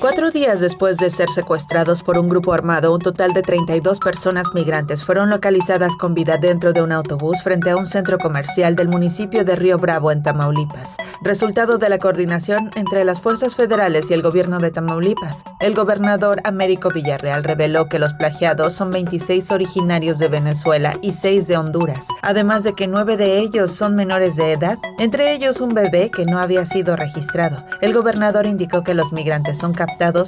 Cuatro días después de ser secuestrados por un grupo armado, un total de 32 personas migrantes fueron localizadas con vida dentro de un autobús frente a un centro comercial del municipio de Río Bravo, en Tamaulipas, resultado de la coordinación entre las fuerzas federales y el gobierno de Tamaulipas. El gobernador Américo Villarreal reveló que los plagiados son 26 originarios de Venezuela y 6 de Honduras, además de que nueve de ellos son menores de edad, entre ellos un bebé que no había sido registrado. El gobernador indicó que los migrantes son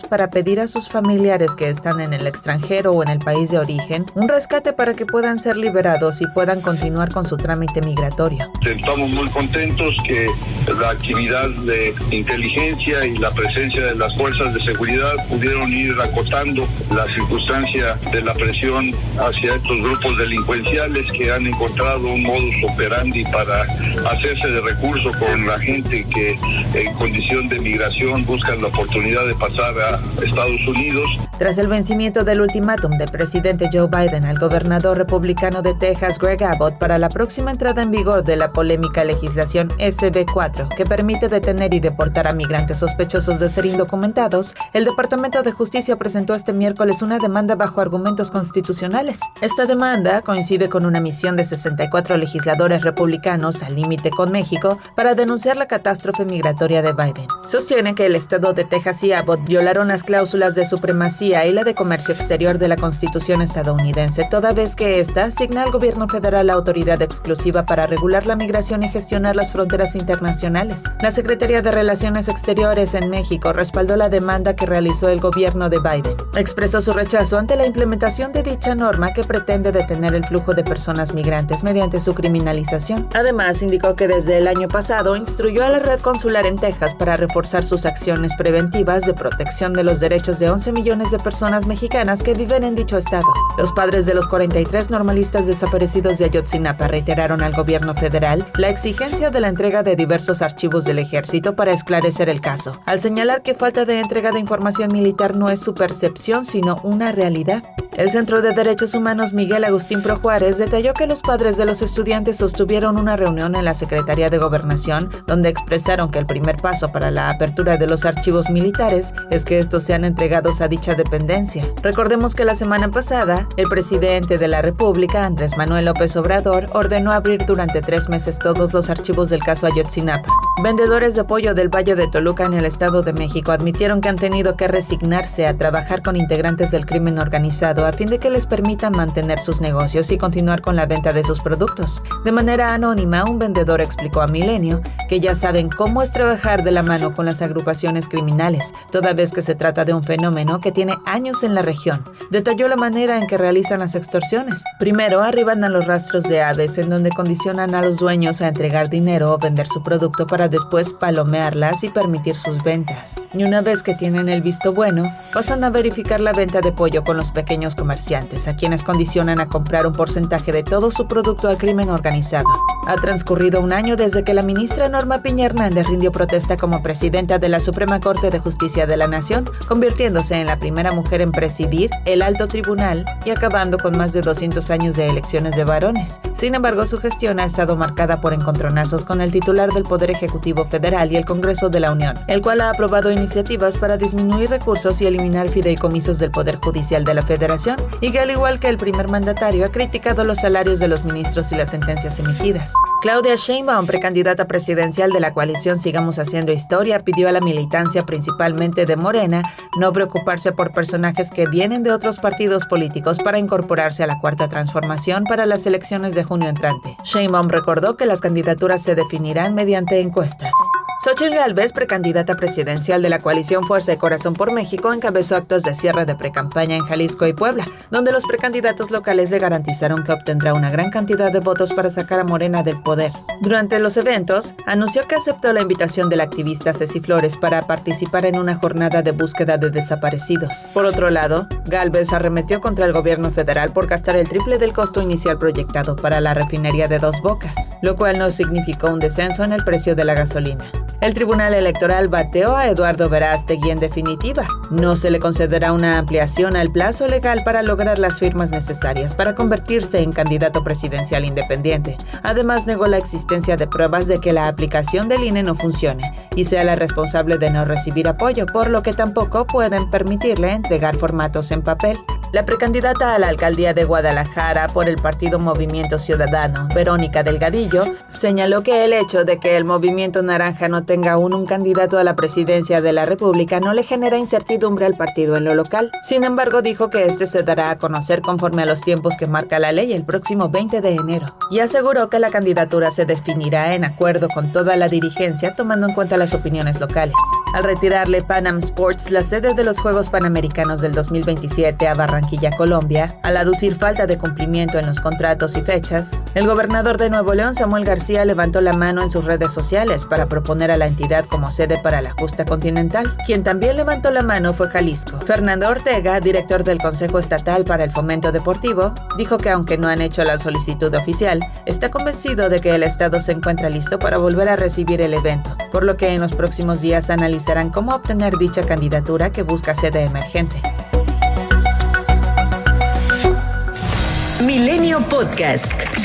para pedir a sus familiares que están en el extranjero o en el país de origen un rescate para que puedan ser liberados y puedan continuar con su trámite migratorio. Estamos muy contentos que la actividad de inteligencia y la presencia de las fuerzas de seguridad pudieron ir acotando la circunstancia de la presión hacia estos grupos delincuenciales que han encontrado un modus operandi para hacerse de recurso con la gente que en condición de migración buscan la oportunidad de pasar a Estados Unidos. Tras el vencimiento del ultimátum del presidente Joe Biden al gobernador republicano de Texas, Greg Abbott, para la próxima entrada en vigor de la polémica legislación SB4, que permite detener y deportar a migrantes sospechosos de ser indocumentados, el Departamento de Justicia presentó este miércoles una demanda bajo argumentos constitucionales. Esta demanda coincide con una misión de 64 legisladores republicanos al límite con México para denunciar la catástrofe migratoria de Biden. Sostiene que el estado de Texas y Abbott violaron las cláusulas de supremacía y la de comercio exterior de la Constitución estadounidense, toda vez que ésta asigna al gobierno federal la autoridad exclusiva para regular la migración y gestionar las fronteras internacionales. La Secretaría de Relaciones Exteriores en México respaldó la demanda que realizó el gobierno de Biden. Expresó su rechazo ante la implementación de dicha norma que pretende detener el flujo de personas migrantes mediante su criminalización. Además, indicó que desde el año pasado instruyó a la red consular en Texas para reforzar sus acciones preventivas de protección de los derechos de 11 millones de personas mexicanas que viven en dicho estado. Los padres de los 43 normalistas desaparecidos de Ayotzinapa reiteraron al gobierno federal la exigencia de la entrega de diversos archivos del ejército para esclarecer el caso, al señalar que falta de entrega de información militar no es su percepción, sino una realidad. El Centro de Derechos Humanos Miguel Agustín Pro Juárez detalló que los padres de los estudiantes sostuvieron una reunión en la Secretaría de Gobernación donde expresaron que el primer paso para la apertura de los archivos militares es que estos sean entregados a dicha dependencia. Recordemos que la semana pasada, el presidente de la República, Andrés Manuel López Obrador, ordenó abrir durante tres meses todos los archivos del caso Ayotzinapa. Vendedores de pollo del Valle de Toluca en el Estado de México admitieron que han tenido que resignarse a trabajar con integrantes del crimen organizado a fin de que les permitan mantener sus negocios y continuar con la venta de sus productos. De manera anónima, un vendedor explicó a Milenio que ya saben cómo es trabajar de la mano con las agrupaciones criminales, toda vez que se trata de un fenómeno que tiene años en la región. Detalló la manera en que realizan las extorsiones. Primero, arriban a los rastros de aves, en donde condicionan a los dueños a entregar dinero o vender su producto para después palomearlas y permitir sus ventas. Y una vez que tienen el visto bueno, pasan a verificar la venta de pollo con los pequeños comerciantes, a quienes condicionan a comprar un porcentaje de todo su producto al crimen organizado. Ha transcurrido un año desde que la ministra Norma Piña Hernández rindió protesta como presidenta de la Suprema Corte de Justicia de la Nación, convirtiéndose en la primera mujer en presidir el alto tribunal y acabando con más de 200 años de elecciones de varones. Sin embargo, su gestión ha estado marcada por encontronazos con el titular del Poder Ejecutivo Federal y el Congreso de la Unión, el cual ha aprobado iniciativas para disminuir recursos y eliminar fideicomisos del Poder Judicial de la Federación, y que al igual que el primer mandatario ha criticado los salarios de los ministros y las sentencias emitidas. Claudia Sheinbaum, precandidata presidencial de la coalición Sigamos Haciendo Historia, pidió a la militancia principalmente de Morena no preocuparse por personajes que vienen de otros partidos políticos para incorporarse a la Cuarta Transformación para las elecciones de junio entrante. Sheinbaum recordó que las candidaturas se definirán mediante encuestas. Xochitl Gálvez, precandidata presidencial de la coalición Fuerza y Corazón por México, encabezó actos de cierre de precampaña en Jalisco y Puebla, donde los precandidatos locales le garantizaron que obtendrá una gran cantidad de votos para sacar a Morena del poder. Durante los eventos, anunció que aceptó la invitación del activista Ceci Flores para participar en una jornada de búsqueda de desaparecidos. Por otro lado, Gálvez arremetió contra el gobierno federal por gastar el triple del costo inicial proyectado para la refinería de Dos Bocas, lo cual no significó un descenso en el precio de la gasolina. El Tribunal Electoral bateó a Eduardo Verástegui en definitiva. No se le concederá una ampliación al plazo legal para lograr las firmas necesarias para convertirse en candidato presidencial independiente. Además, negó la existencia de pruebas de que la aplicación del INE no funcione y sea la responsable de no recibir apoyo, por lo que tampoco pueden permitirle entregar formatos en papel. La precandidata a la alcaldía de Guadalajara por el partido Movimiento Ciudadano, Verónica Delgadillo, señaló que el hecho de que el Movimiento Naranja no tenga aún un candidato a la presidencia de la República no le genera incertidumbre al partido en lo local. Sin embargo, dijo que este se dará a conocer conforme a los tiempos que marca la ley el próximo 20 de enero. Y aseguró que la candidatura se definirá en acuerdo con toda la dirigencia tomando en cuenta las opiniones locales. Al retirarle Panam Sports la sede de los Juegos Panamericanos del 2027 a Barranquilla, Colombia, al aducir falta de cumplimiento en los contratos y fechas, el gobernador de Nuevo León, Samuel García, levantó la mano en sus redes sociales para proponer a la entidad como sede para la justa continental. Quien también levantó la mano fue Jalisco. Fernando Ortega, director del Consejo Estatal para el Fomento Deportivo, dijo que aunque no han hecho la solicitud oficial, está convencido de que el Estado se encuentra listo para volver a recibir el evento, por lo que en los próximos días cómo obtener dicha candidatura que busca sede emergente. Milenio Podcast.